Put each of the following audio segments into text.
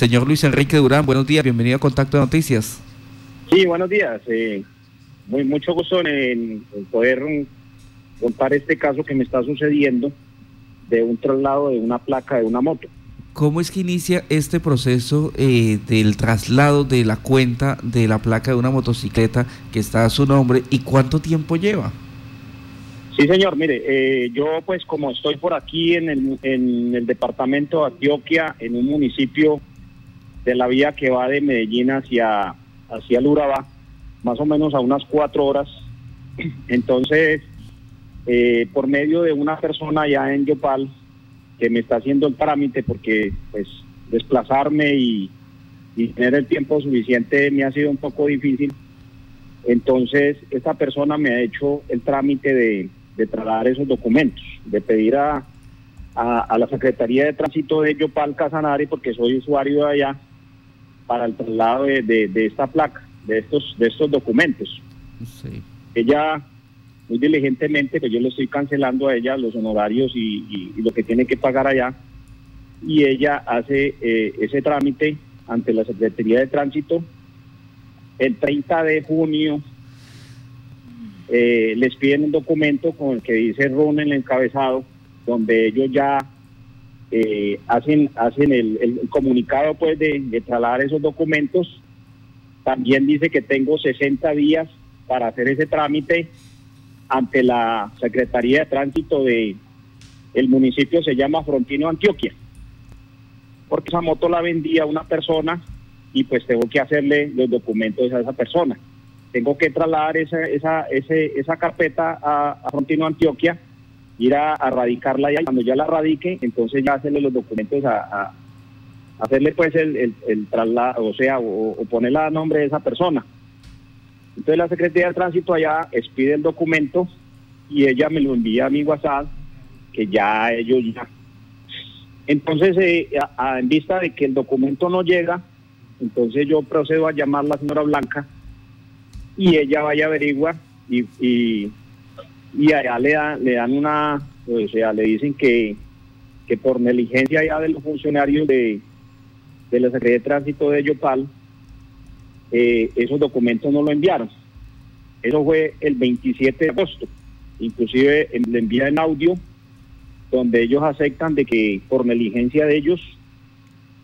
Señor Luis Enrique Durán, buenos días, bienvenido a Contacto de Noticias. Sí, buenos días. Eh, muy mucho gusto en, poder contar este caso que me está sucediendo de un traslado de una placa de una moto. ¿Cómo es que inicia este proceso eh, del traslado de la cuenta de la placa de una motocicleta que está a su nombre y cuánto tiempo lleva? Sí, señor. Mire, eh, yo pues como estoy por aquí en el, en el departamento de Antioquia, en un municipio de la vía que va de Medellín hacia, hacia el Urabá, más o menos a unas cuatro horas. Entonces, eh, por medio de una persona ya en Yopal que me está haciendo el trámite, porque pues desplazarme y, tener el tiempo suficiente me ha sido un poco difícil. Entonces, esta persona me ha hecho el trámite de, de trasladar esos documentos, de pedir a, a, la Secretaría de Tránsito de Yopal Casanare, porque soy usuario de allá, para el traslado de, de, esta placa, de estos, de estos documentos. Ella, muy diligentemente, que pues yo le estoy cancelando a ella los honorarios y, lo que tiene que pagar allá, y ella hace eh, ese trámite ante la Secretaría de Tránsito. El 30 de junio eh, les piden un documento con el que dice RUN en el encabezado, donde ellos ya eh, hacen hacen el, comunicado pues de, trasladar esos documentos. También dice que tengo 60 días para hacer ese trámite ante la Secretaría de Tránsito de el municipio se llama Frontino Antioquia. Porque esa moto la vendía una persona y pues tengo que hacerle los documentos a esa persona tengo que trasladar esa, esa, ese, esa carpeta a, a Frontino Antioquia, ir a, radicarla allá, y cuando ya la radique, entonces ya hacerle los documentos a, hacerle pues el, el, traslado, o sea, o, ponerle a nombre de esa persona. Entonces la Secretaría de Tránsito allá expide el documento y ella me lo envía a mi WhatsApp, que ya ellos ya. Entonces, eh, en vista de que el documento no llega, entonces yo procedo a llamar a la señora Blanca y ella vaya a averiguar y, allá le, dan le dan una, o sea, le dicen que, que por negligencia ya de los funcionarios de, de la Secretaría de Tránsito de Yopal, eh, esos documentos no lo enviaron. Eso fue el 27 de agosto. Inclusive le envían audio donde ellos aceptan de que por negligencia de ellos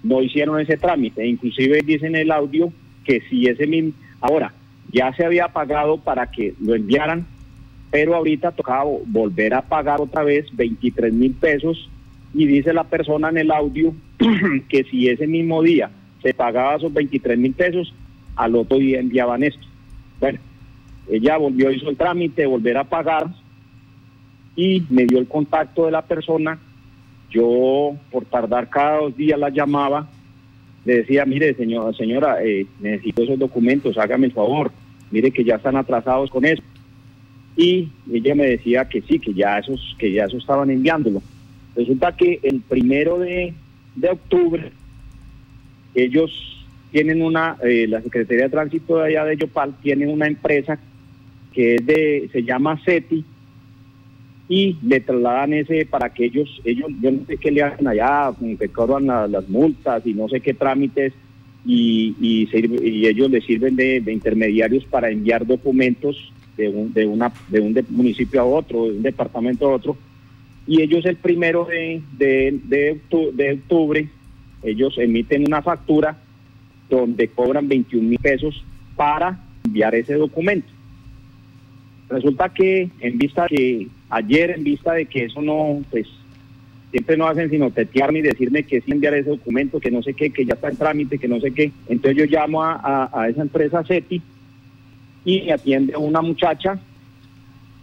no hicieron ese trámite. Inclusive dicen el audio que si ese mismo... Ahora, ya se había pagado para que lo enviaran, pero ahorita tocaba volver a pagar otra vez 23 mil pesos y dice la persona en el audio que si ese mismo día se pagaba esos 23 mil pesos, al otro día enviaban esto. Bueno, ella volvió, hizo el trámite, volver a pagar y me dio el contacto de la persona. Yo, por tardar cada dos días, la llamaba le decía, mire, señora, señora eh, necesito esos documentos, hágame el favor, mire que ya están atrasados con eso. Y ella me decía que sí, que ya esos, que ya eso estaban enviándolo. Resulta que el primero de, octubre, ellos tienen una, eh, la Secretaría de Tránsito de allá de Yopal tiene una empresa que es de, se llama SETI, y le trasladan ese para que ellos, ellos yo no sé qué le hacen allá, que cobran las multas y no sé qué trámites, y, y, ellos le sirven de, intermediarios para enviar documentos de un, de una, de un municipio a otro, de un departamento a otro, y ellos el primero de, de, de, octubre, ellos emiten una factura donde cobran 21 mil pesos para enviar ese documento. Resulta que en vista que ayer, en vista de que eso no, pues siempre no hacen sino tetearme y decirme que sí enviar ese documento, que no sé qué, que ya está en trámite, que no sé qué. Entonces yo llamo a, esa empresa SETI y me atiende una muchacha.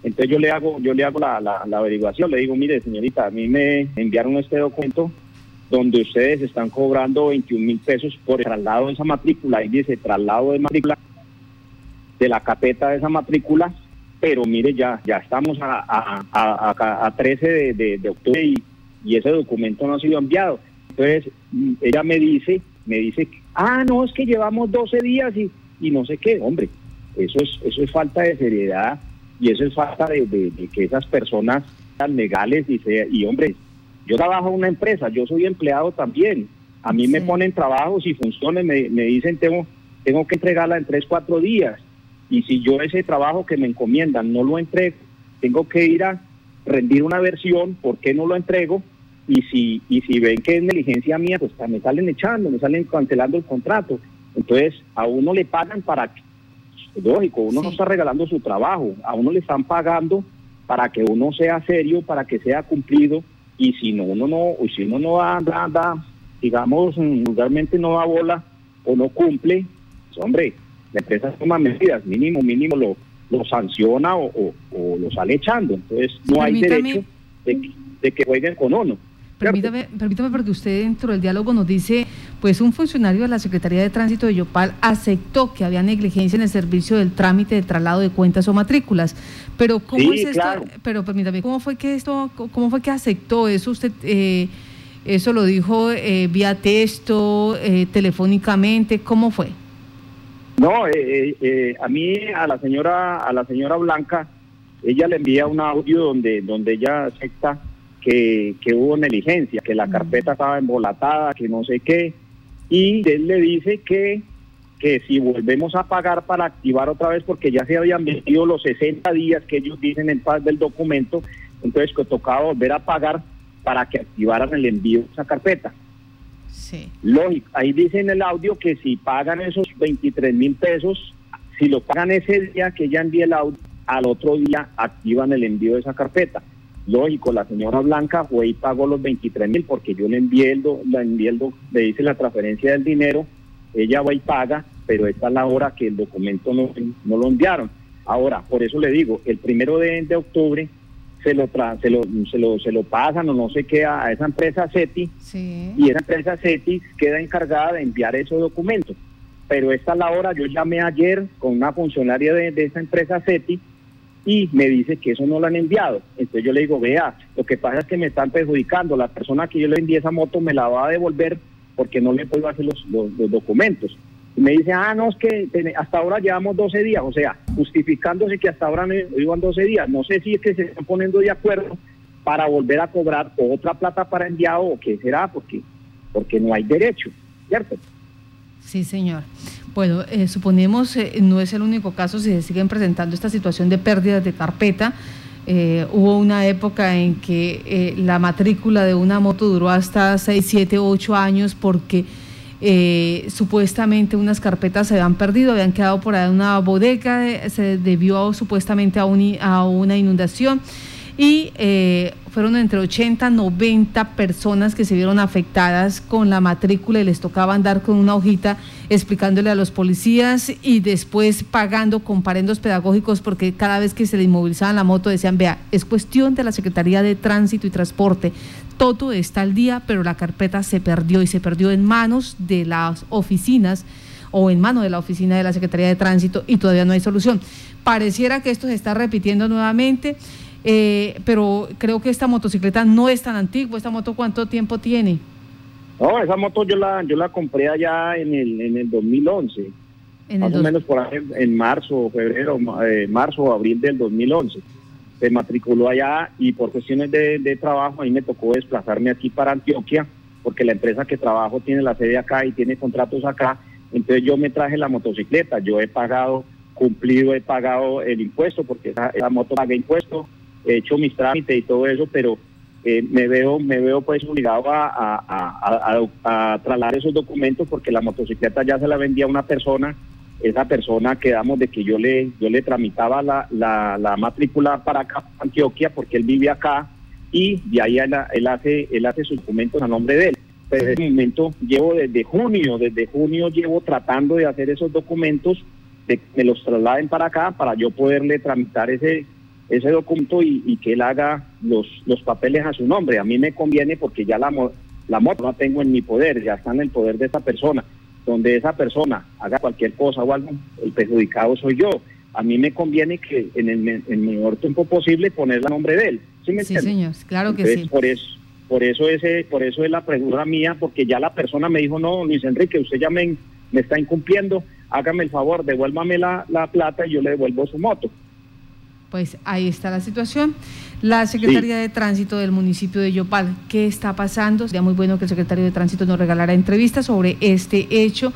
Entonces yo le hago, yo le hago la, la, averiguación, le digo, mire señorita, a mí me enviaron este documento donde ustedes están cobrando 21 mil pesos por el traslado de esa matrícula, y dice traslado de matrícula de la carpeta de esa matrícula pero mire, ya, ya estamos a, a, 13 de, octubre y, ese documento no ha sido enviado. Entonces, mm, ella me dice, me dice, ah, no, es que llevamos 12 días y, y no sé qué, hombre, eso es, eso es falta de seriedad y eso es falta de, que esas personas sean legales y, sea, y hombre, yo trabajo en una empresa, yo soy empleado también A mí me ponen trabajos y funciones, me, me dicen tengo, tengo que entregarla en tres, cuatro días. Y si yo ese trabajo que me encomiendan no lo entrego, tengo que ir a rendir una versión, ¿por qué no lo entrego? Y si, y si ven que es negligencia mía, pues me salen echando, me salen cancelando el contrato. Entonces, a uno le pagan para que, lógico, uno no está regalando su trabajo, a uno le están pagando para que uno sea serio, para que sea cumplido, y si no, uno no, si uno no da, da, da digamos, vulgarmente no da bola o no cumple, pues, hombre, la empresa toma medidas, mínimo, mínimo lo, lo sanciona o, lo sale echando. Entonces, no hay derecho de, que jueguen con uno. Permítame, permítame, porque usted dentro del diálogo nos dice, pues un funcionario de la Secretaría de Tránsito de Yopal aceptó que había negligencia en el servicio del trámite de traslado de cuentas o matrículas. Pero cómo es esto, pero permítame, ¿cómo fue que esto, cómo fue que aceptó eso usted? Eh, eso lo dijo eh, vía texto, eh, telefónicamente, ¿cómo fue? No, a mí a la señora a la señora Blanca, ella le envía un audio donde donde ella acepta que, que hubo negligencia, que la carpeta estaba embolatada, que no sé qué, y él le dice que, que si volvemos a pagar para activar otra vez, porque ya se habían vendido los 60 días que ellos dicen en paz del documento, entonces que tocaba volver a pagar para que activaran el envío de esa carpeta. Sí. Lógico, ahí dice en el audio que si pagan esos 23 mil pesos, si lo pagan ese día que ya envíe el audio, al otro día activan el envío de esa carpeta. Lógico, la señora Blanca fue y pagó los 23 mil porque yo le envié el, la envié el le hice la transferencia del dinero, ella va y paga, pero esta es la hora que el documento no, no lo enviaron. Ahora, por eso le digo, el primero de, octubre se lo, se lo, se lo, se lo pasan o no sé qué a, esa empresa CETI y esa empresa CETI queda encargada de enviar esos documentos. Pero esta es la hora, yo llamé ayer con una funcionaria de, de esa empresa CETI y me dice que eso no lo han enviado. Entonces yo le digo, vea, lo que pasa es que me están perjudicando, la persona que yo le envié esa moto me la va a devolver porque no le puedo hacer los, los, documentos. Y me dice, ah, no, es que hasta ahora llevamos 12 días, o sea, justificándose que hasta ahora me iban 12 días. No sé si es que se están poniendo de acuerdo para volver a cobrar otra plata para enviado o qué será, porque, porque no hay derecho, ¿cierto? Sí, señor. Bueno, eh, suponemos eh, no es el único caso si se siguen presentando esta situación de pérdidas de carpeta. Eh, hubo una época en que la matrícula de una moto duró hasta 6, 7, 8 años porque supuestamente unas carpetas se habían perdido, habían quedado por ahí en una bodega, se debió supuestamente a, a una inundación y eh, fueron entre 80 90 personas que se vieron afectadas con la matrícula y les tocaba andar con una hojita explicándole a los policías y después pagando comparendos pedagógicos porque cada vez que se le inmovilizaban la moto decían, vea, es cuestión de la Secretaría de Tránsito y Transporte, todo está al día, pero la carpeta se perdió y se perdió en manos de las oficinas o en manos de la oficina de la Secretaría de Tránsito y todavía no hay solución. Pareciera que esto se está repitiendo nuevamente. Eh, pero creo que esta motocicleta no es tan antigua. ¿Esta moto cuánto tiempo tiene? No, esa moto yo la yo la compré allá en el, en el 2011. más o menos por ahí en marzo, febrero, eh, marzo o abril del 2011. Se matriculó allá y por cuestiones de, de trabajo ahí me tocó desplazarme aquí para Antioquia porque la empresa que trabajo tiene la sede acá y tiene contratos acá. Entonces yo me traje la motocicleta. Yo he pagado, cumplido, he pagado el impuesto porque esa, esa moto paga impuesto he hecho mis trámites y todo eso, pero eh, me veo me veo pues obligado a, a, trasladar esos documentos porque la motocicleta ya se la vendía a una persona, esa persona quedamos de que yo le yo le tramitaba la, la, matrícula para acá, Antioquia, porque él vive acá y de ahí él, hace él hace sus documentos a nombre de él. Pero en momento llevo desde junio, desde junio llevo tratando de hacer esos documentos, de que me los trasladen para acá para yo poderle tramitar ese ese documento y, que él haga los, los papeles a su nombre. A mí me conviene porque ya la, la moto la tengo en mi poder, ya está en el poder de esa persona. Donde esa persona haga cualquier cosa o algo, el perjudicado soy yo. A mí me conviene que en el, menor tiempo posible poner el nombre de él. Sí, señor, claro que sí. Por eso, por eso, ese, por eso es la pregunta mía, porque ya la persona me dijo, no, Luis Enrique, usted ya me, me está incumpliendo, hágame el favor, devuélvame la, la plata y yo le devuelvo su moto. Pues ahí está la situación. La Secretaría de Tránsito del municipio de Yopal, ¿qué está pasando? Sería muy bueno que el secretario de Tránsito nos regalara entrevistas sobre este hecho.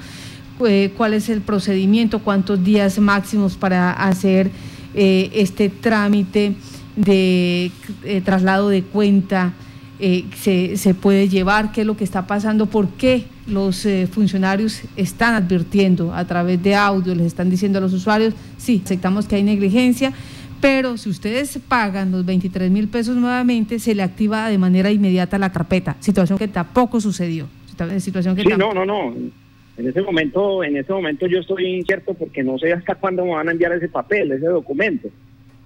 Eh, ¿Cuál es el procedimiento? ¿Cuántos días máximos para hacer eh, este trámite de eh, traslado de cuenta? se, se, puede llevar, qué es lo que está pasando, por qué los funcionarios están advirtiendo a través de audio, les están diciendo a los usuarios, sí, aceptamos que hay negligencia, pero si ustedes pagan los 23 mil pesos nuevamente, se le activa de manera inmediata la carpeta, situación que tampoco sucedió. Situación que sí, no, no, no. En ese momento, en ese momento yo estoy incierto porque no sé hasta cuándo me van a enviar ese papel, ese documento.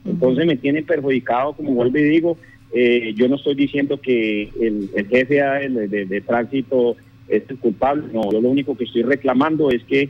Entonces me tienen perjudicado, como vuelvo y digo, eh, yo no estoy diciendo que el, jefe de, de, tránsito es el culpable, no, yo lo único que estoy reclamando es que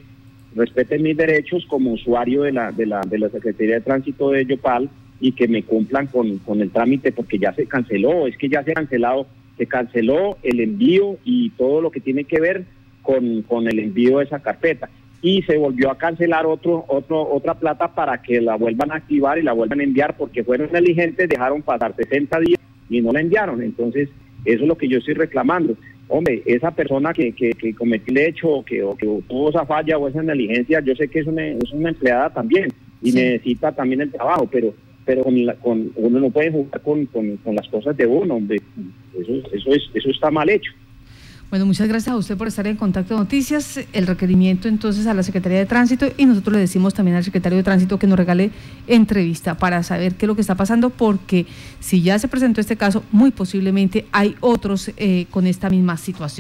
respeten mis derechos como usuario de la, de la, de la Secretaría de Tránsito de Yopal y que me cumplan con, con el trámite porque ya se canceló, es que ya se ha cancelado, se canceló el envío y todo lo que tiene que ver con, con el envío de esa carpeta. Y se volvió a cancelar otro, otro, otra plata para que la vuelvan a activar y la vuelvan a enviar porque fueron negligentes, dejaron pasar 60 días y no la enviaron. Entonces, eso es lo que yo estoy reclamando hombre, esa persona que, que, que cometió el hecho o que, o que tuvo esa falla o esa negligencia, yo sé que es una, es una empleada también y necesita también el trabajo, pero pero con, uno no puede jugar con, con, las cosas de uno, hombre. Eso, eso, es, eso está mal hecho. Bueno, muchas gracias a usted por estar en Contacto Noticias. El requerimiento entonces a la Secretaría de Tránsito y nosotros le decimos también al secretario de Tránsito que nos regale entrevista para saber qué es lo que está pasando, porque si ya se presentó este caso, muy posiblemente hay otros eh, con esta misma situación.